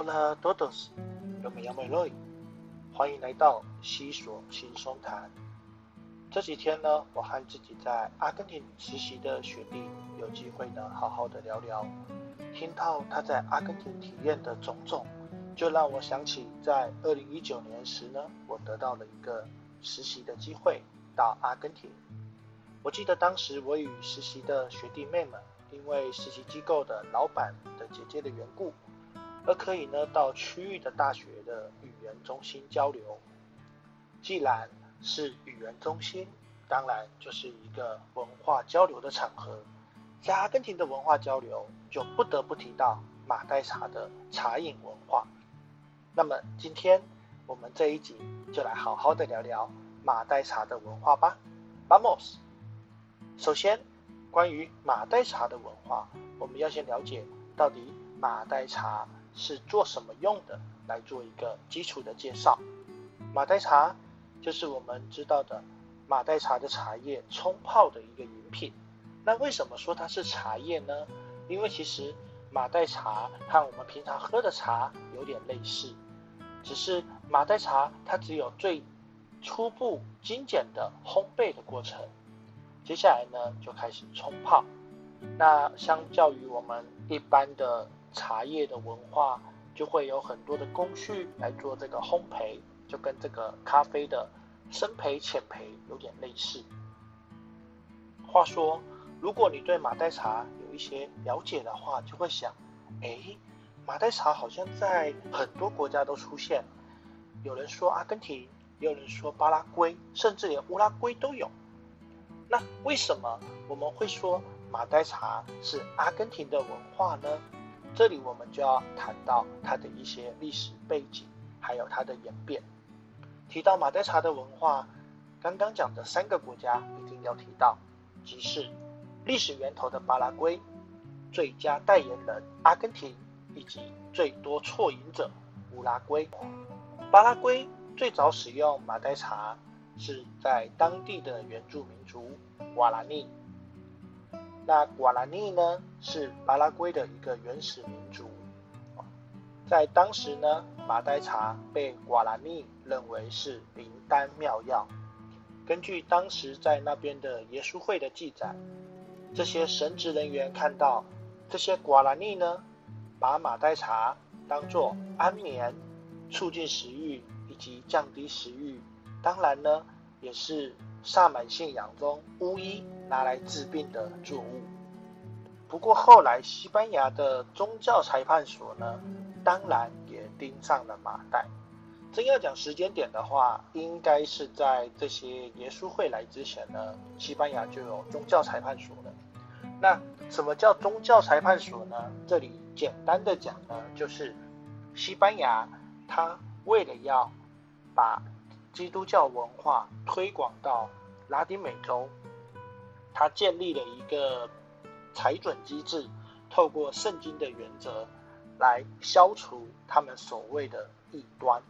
Hola todos, yo me llamo Eloy，欢迎来到西索轻松谈。这几天呢，我和自己在阿根廷实习的学弟有机会呢，好好的聊聊。听到他在阿根廷体验的种种，就让我想起在二零一九年时呢，我得到了一个实习的机会到阿根廷。我记得当时我与实习的学弟妹们，因为实习机构的老板的姐姐的缘故，而可以呢到区域的大学的语言中心交流。既然是语言中心，当然就是一个文化交流的场合。在阿根廷的文化交流，就不得不提到马黛茶的茶饮文化。那么今天我们这一集就来好好的聊聊马黛茶的文化吧。Vamos。首先，关于马黛茶的文化，我们要先了解到底马黛茶是做什么用的，来做一个基础的介绍。马黛茶就是我们知道的马黛茶的茶叶冲泡的一个饮品。那为什么说它是茶叶呢？因为其实马黛茶和我们平常喝的茶有点类似，只是马黛茶它只有最初步精简的烘焙的过程，接下来呢就开始冲泡。那相较于我们一般的茶叶的文化，就会有很多的工序来做这个烘焙，就跟这个咖啡的深焙浅焙有点类似。话说。如果你对马黛茶有一些了解的话，就会想，哎，马黛茶好像在很多国家都出现，有人说阿根廷，也有人说巴拉圭，甚至连乌拉圭都有。那为什么我们会说马黛茶是阿根廷的文化呢？这里我们就要谈到它的一些历史背景，还有它的演变。提到马黛茶的文化，刚刚讲的三个国家一定要提到，即是。历史源头的巴拉圭，最佳代言人阿根廷，以及最多错饮者乌拉圭。巴拉圭最早使用马黛茶是在当地的原住民族瓦拉尼。那瓦拉尼呢是巴拉圭的一个原始民族，在当时呢，马黛茶被瓦拉尼认为是灵丹妙药。根据当时在那边的耶稣会的记载。这些神职人员看到这些瓜拉尼呢，把马黛茶当作安眠、促进食欲以及降低食欲，当然呢，也是萨满信仰中巫医拿来治病的作物。不过后来西班牙的宗教裁判所呢，当然也盯上了马黛。真要讲时间点的话，应该是在这些耶稣会来之前呢，西班牙就有宗教裁判所了。那什么叫宗教裁判所呢？这里简单的讲呢，就是西班牙它为了要把基督教文化推广到拉丁美洲，它建立了一个裁准机制，透过圣经的原则来消除他们所谓的异端。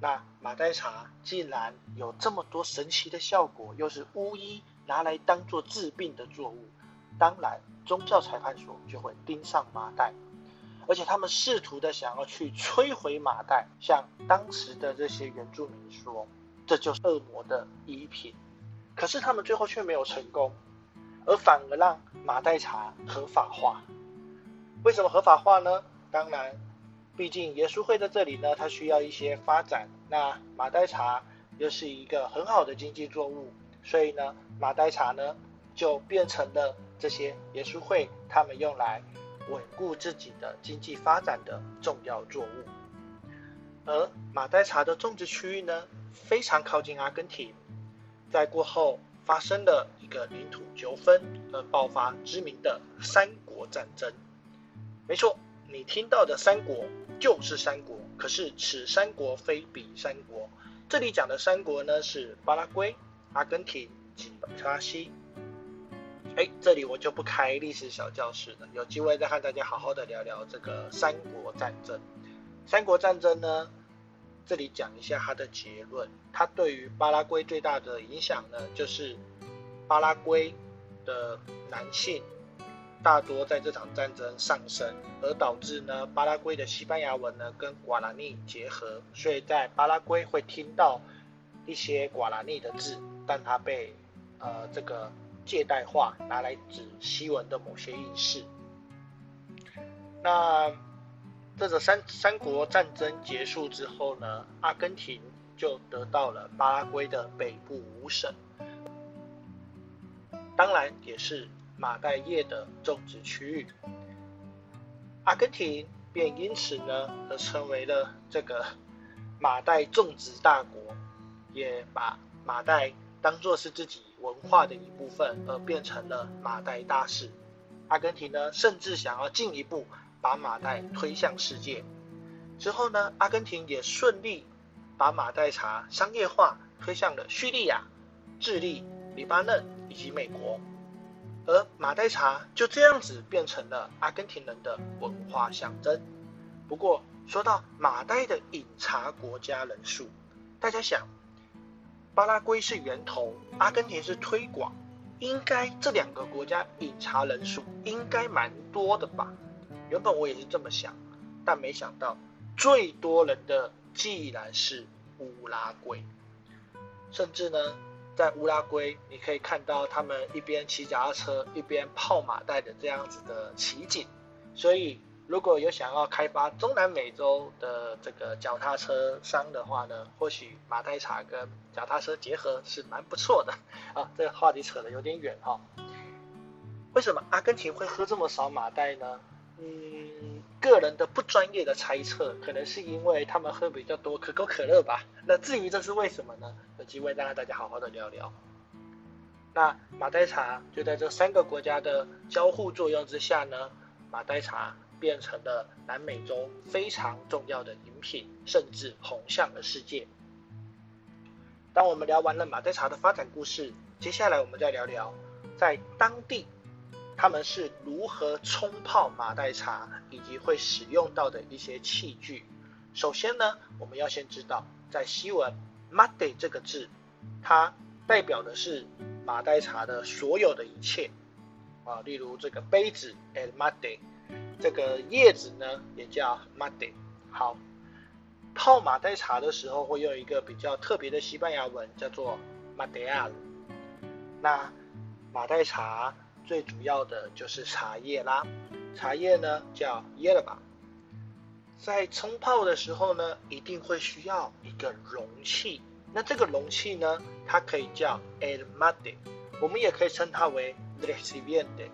那马黛茶既然有这么多神奇的效果，又是巫医拿来当做治病的作物。当然，宗教裁判所就会盯上马代，而且他们试图的想要去摧毁马代，向当时的这些原住民说，这就是恶魔的衣品。可是他们最后却没有成功，而反而让马代茶合法化。为什么合法化呢？当然，毕竟耶稣会在这里呢，它需要一些发展。那马代茶又是一个很好的经济作物，所以呢，马代茶呢就变成了。这些耶稣会，他们用来稳固自己的经济发展的重要作物。而马黛茶的种植区域呢，非常靠近阿根廷，在过后发生了一个领土纠纷，而爆发知名的三国战争。没错，你听到的三国就是三国，可是此三国非彼三国。这里讲的三国呢，是巴拉圭、阿根廷及巴西。哎，这里我就不开历史小教室了，有机会再和大家好好的聊聊这个三国战争。三国战争呢，这里讲一下它的结论。它对于巴拉圭最大的影响呢，就是巴拉圭的男性大多在这场战争上升，而导致呢巴拉圭的西班牙文呢跟瓜拉尼结合，所以在巴拉圭会听到一些瓜拉尼的字，但它被呃这个借代化，拿来指西文的某些意思。那这个三三国战争结束之后呢，阿根廷就得到了巴拉圭的北部五省，当然也是马黛叶的种植区域。阿根廷便因此呢而成为了这个马黛种植大国，也把马黛当作是自己文化的一部分，而变成了马黛大使。阿根廷呢甚至想要进一步。把马黛推向世界之后呢，阿根廷也顺利把马黛茶商业化推向了叙利亚、智利、黎巴嫩以及美国，而马黛茶就这样子变成了阿根廷人的文化象征。不过说到马黛的饮茶国家人数，大家想，巴拉圭是源头，阿根廷是推广，应该这两个国家饮茶人数应该蛮多的吧？原本我也是这么想，但没想到最多人的既然是乌拉圭，甚至呢，在乌拉圭你可以看到他们一边骑脚踏车一边泡马袋的这样子的奇景。所以如果有想要开发中南美洲的这个脚踏车商的话呢，或许马黛茶跟脚踏车结合是蛮不错的 啊。这个话题扯得有点远哈。为什么阿根廷会喝这么少马黛呢？嗯，个人的不专业的猜测，可能是因为他们喝比较多可口可乐吧。那至于这是为什么呢？有机会再和大家好好的聊聊。那马黛茶就在这三个国家的交互作用之下呢，马黛茶变成了南美洲非常重要的饮品，甚至红向了世界。当我们聊完了马黛茶的发展故事，接下来我们再聊聊在当地。他们是如何冲泡马黛茶，以及会使用到的一些器具。首先呢，我们要先知道，在西文 “mate” 这个字，它代表的是马黛茶的所有的一切啊，例如这个杯子 “el mate”，这个叶子呢也叫 mate。好，泡马黛茶的时候会用一个比较特别的西班牙文，叫做 “mateal”。那马黛茶。最主要的就是茶叶啦，茶叶呢叫耶了吧，在冲泡的时候呢，一定会需要一个容器。那这个容器呢，它可以叫 el mate，我们也可以称它为 recipiente，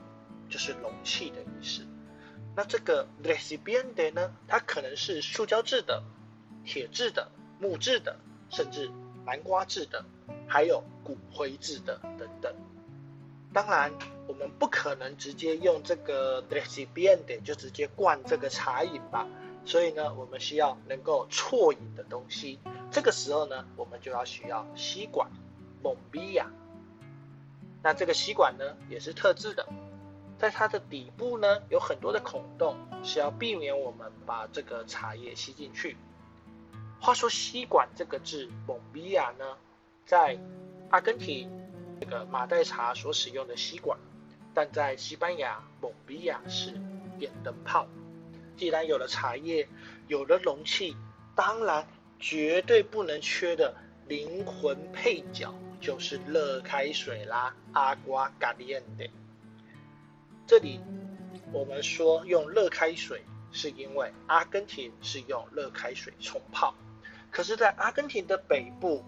就是容器的意思。那这个 recipiente 呢，它可能是塑胶制的、铁制的、木质的，甚至南瓜制的，还有骨灰制的等等。当然。我们不可能直接用这个 recipient 就直接灌这个茶饮吧，所以呢，我们需要能够啜饮的东西。这个时候呢，我们就要需要吸管 bombilla。那这个吸管呢，也是特制的，在它的底部呢有很多的孔洞，是要避免我们把这个茶叶吸进去。话说吸管这个字 m o m i a 呢，在阿根廷这个马黛茶所使用的吸管。但在西班牙，蒙比亚是电灯泡。既然有了茶叶，有了容器，当然绝对不能缺的灵魂配角就是热开水啦，阿瓜嘎利恩的。这里我们说用热开水，是因为阿根廷是用热开水冲泡。可是，在阿根廷的北部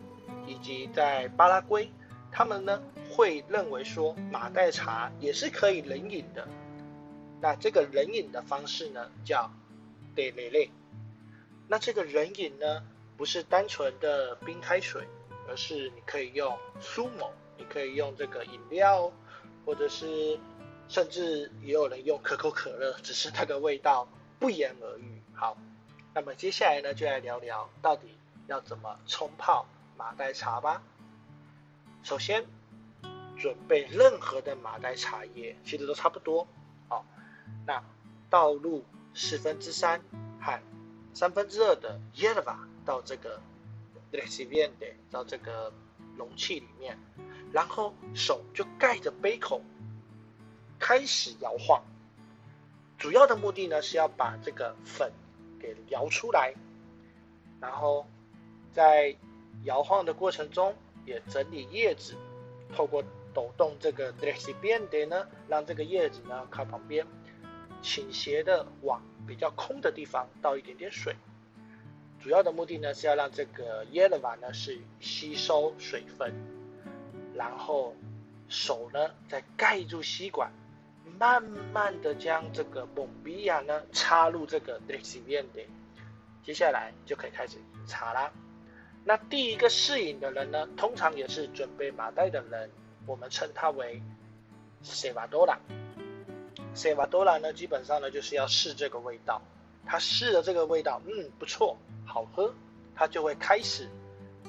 以及在巴拉圭。他们呢会认为说马黛茶也是可以冷饮的，那这个冷饮的方式呢叫 de le 那这个冷饮呢不是单纯的冰开水，而是你可以用苏某，你可以用这个饮料，或者是甚至也有人用可口可乐，只是它的味道不言而喻。好，那么接下来呢就来聊聊到底要怎么冲泡马黛茶吧。首先，准备任何的马黛茶叶，其实都差不多。好，那倒入四分之三和三分之二的 yerba 到这个 r e c i p i e n t 到这个容器里面，然后手就盖着杯口，开始摇晃。主要的目的呢是要把这个粉给摇出来，然后在摇晃的过程中也整理叶子，透过抖动这个 recipiente 呢，让这个叶子呢靠旁边倾斜的往比较空的地方倒一点点水。主要的目的呢是要让这个耶勒瓦呢是吸收水分，然后手呢再盖住吸管，慢慢的将这个蒙比亚呢插入这个 recipiente，接下来就可以开始饮茶啦。那第一个试饮的人呢，通常也是准备马袋的人，我们称他为 cebadora。cebadora 呢，基本上呢就是要试这个味道，他试了这个味道，嗯，不错。好喝，他就会开始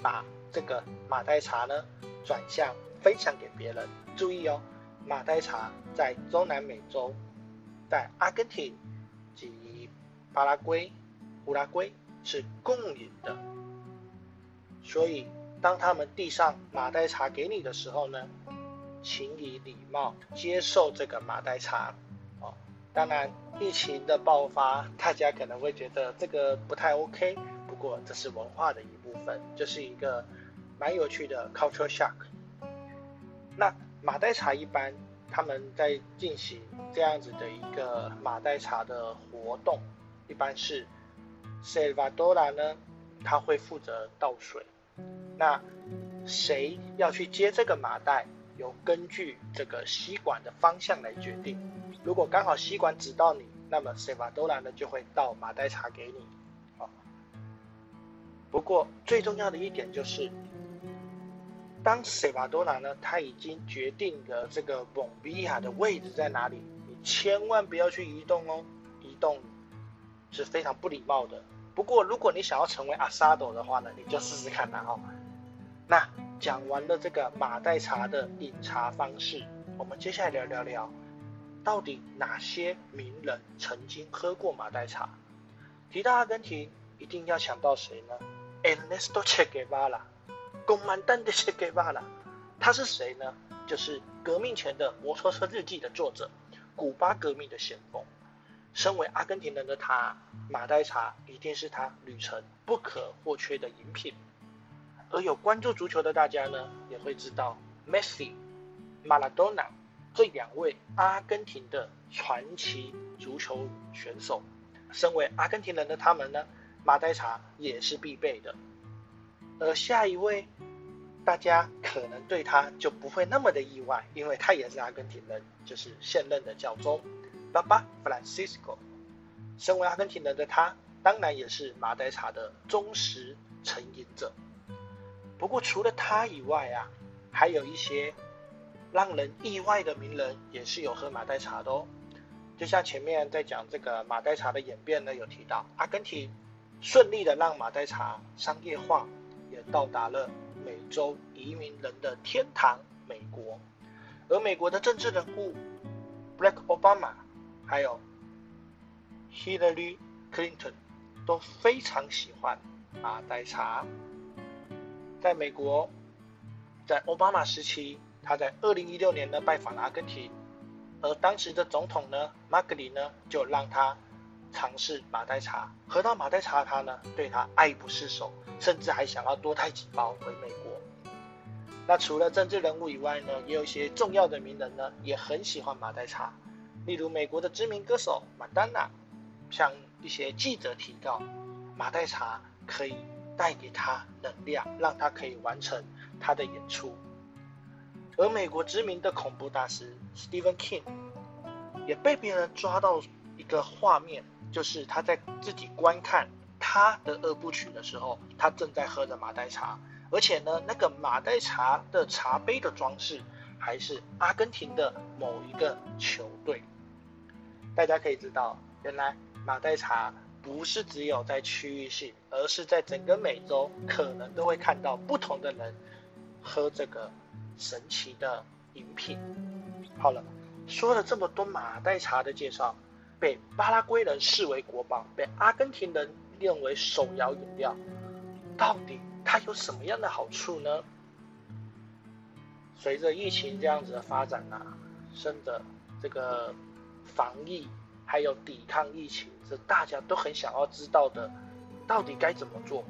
把这个马黛茶呢转向分享给别人。注意哦，马黛茶在中南美洲，在阿根廷及巴拉圭、乌拉圭是共饮的。所以，当他们递上马黛茶给你的时候呢，请以礼貌接受这个马黛茶。哦，当然。疫情的爆发，大家可能会觉得这个不太 OK。不过这是文化的一部分，就是一个蛮有趣的 culture shock。那马黛茶一般他们在进行这样子的一个马黛茶的活动，一般是 Salvador 呢，他会负责倒水。那谁要去接这个麻袋，由根据这个吸管的方向来决定。如果刚好吸管指到你，那么塞瓦多拉呢就会倒马黛茶给你。好，不过最重要的一点就是，当塞瓦多拉呢他已经决定了这个蒙比亚的位置在哪里，你千万不要去移动哦，移动是非常不礼貌的。不过如果你想要成为阿萨朵的话呢，你就试试看啦哈。那讲完了这个马黛茶的饮茶方式，我们接下来聊聊聊。到底哪些名人曾经喝过马黛茶？提到阿根廷，一定要想到谁呢？Ernesto Che Guevara，公曼丹的 Che Guevara，他是谁呢？就是革命前的摩托车日记的作者，古巴革命的先锋。身为阿根廷人的他，马黛茶一定是他旅程不可或缺的饮品。而有关注足球的大家呢，也会知道 Messi、Maradona。这两位阿根廷的传奇足球选手，身为阿根廷人的他们呢，马黛茶也是必备的。而下一位，大家可能对他就不会那么的意外，因为他也是阿根廷人，就是现任的教宗爸爸 Francisco。身为阿根廷人的他，当然也是马黛茶的忠实成瘾者。不过除了他以外啊，还有一些。让人意外的名人也是有喝马黛茶的哦，就像前面在讲这个马黛茶的演变呢，有提到阿根廷顺利的让马黛茶商业化，也到达了美洲移民人的天堂美国，而美国的政治人物，Black Obama 还有 Hillary Clinton 都非常喜欢马黛茶，在美国，在奥巴马时期。他在二零一六年呢拜访了阿根廷，而当时的总统呢马格里呢就让他尝试马黛茶，喝到马黛茶他呢对他爱不释手，甚至还想要多带几包回美国。那除了政治人物以外呢，也有一些重要的名人呢也很喜欢马黛茶，例如美国的知名歌手马丹娜，向一些记者提到马黛茶可以带给他能量，让他可以完成他的演出。而美国知名的恐怖大师 Stephen King 也被别人抓到一个画面，就是他在自己观看他的二部曲的时候，他正在喝着马黛茶，而且呢，那个马黛茶的茶杯的装饰还是阿根廷的某一个球队。大家可以知道，原来马黛茶不是只有在区域性，而是在整个美洲可能都会看到不同的人喝这个。神奇的饮品。好了，说了这么多马黛茶的介绍，被巴拉圭人视为国宝，被阿根廷人认为手摇饮料，到底它有什么样的好处呢？随着疫情这样子的发展啊，生的这个防疫还有抵抗疫情，是大家都很想要知道的，到底该怎么做？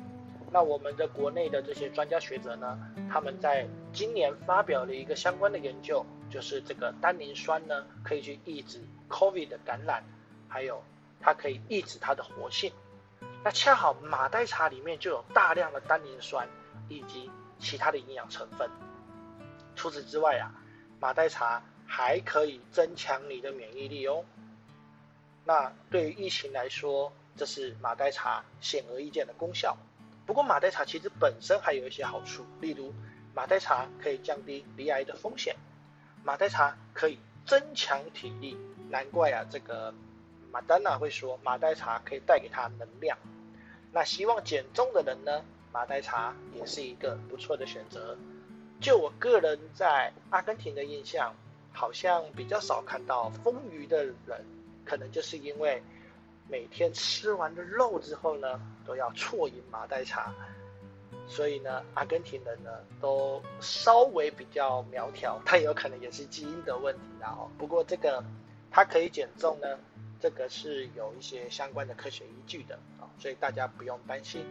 那我们的国内的这些专家学者呢，他们在今年发表了一个相关的研究，就是这个单宁酸呢，可以去抑制 COVID 的感染，还有它可以抑制它的活性。那恰好马黛茶里面就有大量的单宁酸以及其他的营养成分。除此之外啊，马黛茶还可以增强你的免疫力哦。那对于疫情来说，这是马黛茶显而易见的功效。不过马黛茶其实本身还有一些好处，例如马黛茶可以降低鼻癌的风险，马黛茶可以增强体力，难怪啊这个马丹娜会说马黛茶可以带给他能量。那希望减重的人呢，马黛茶也是一个不错的选择。就我个人在阿根廷的印象，好像比较少看到丰腴的人，可能就是因为。每天吃完的肉之后呢，都要啜饮马黛茶，所以呢，阿根廷人呢都稍微比较苗条，但有可能也是基因的问题然后不过这个它可以减重呢，这个是有一些相关的科学依据的啊，所以大家不用担心。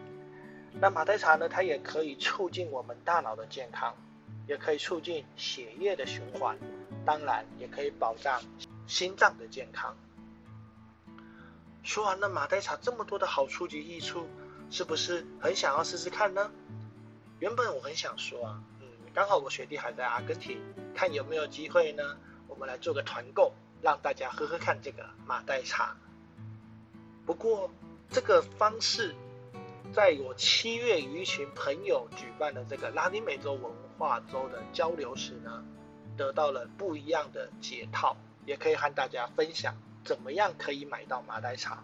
那马黛茶呢，它也可以促进我们大脑的健康，也可以促进血液的循环，当然也可以保障心脏的健康。说完了马黛茶这么多的好处及益处，是不是很想要试试看呢？原本我很想说啊，嗯，刚好我学弟还在阿根廷，看有没有机会呢，我们来做个团购，让大家喝喝看这个马黛茶。不过这个方式，在我七月与一群朋友举办的这个拉丁美洲文化周的交流时呢，得到了不一样的解套，也可以和大家分享。怎么样可以买到马黛茶？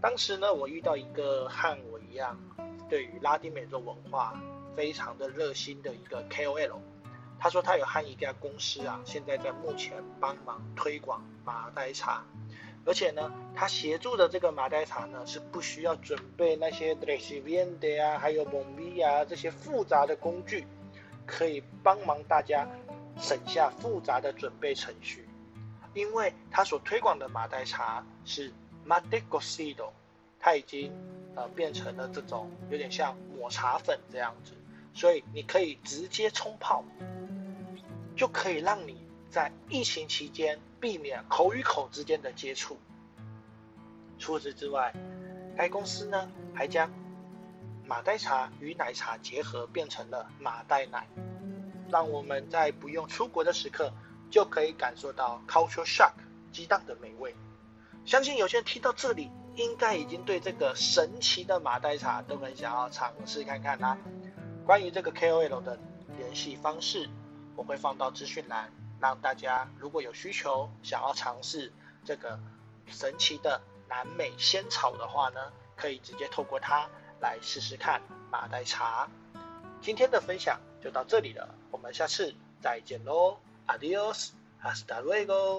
当时呢，我遇到一个和我一样对于拉丁美洲文化非常的热心的一个 KOL，他说他有和一家公司啊，现在在目前帮忙推广马黛茶，而且呢，他协助的这个马黛茶呢是不需要准备那些 recipiente 啊，还有 bombi 啊这些复杂的工具，可以帮忙大家省下复杂的准备程序。因为他所推广的马黛茶是 m a d e g o s i d o 它已经呃变成了这种有点像抹茶粉这样子，所以你可以直接冲泡，就可以让你在疫情期间避免口与口之间的接触。除此之外，该公司呢还将马黛茶与奶茶结合，变成了马黛奶，让我们在不用出国的时刻。就可以感受到 culture shock 激荡的美味。相信有些人听到这里，应该已经对这个神奇的马黛茶都很想要尝试看看啦。关于这个 KOL 的联系方式，我会放到资讯栏，让大家如果有需求想要尝试这个神奇的南美仙草的话呢，可以直接透过它来试试看马黛茶。今天的分享就到这里了，我们下次再见喽。，adios hasta luego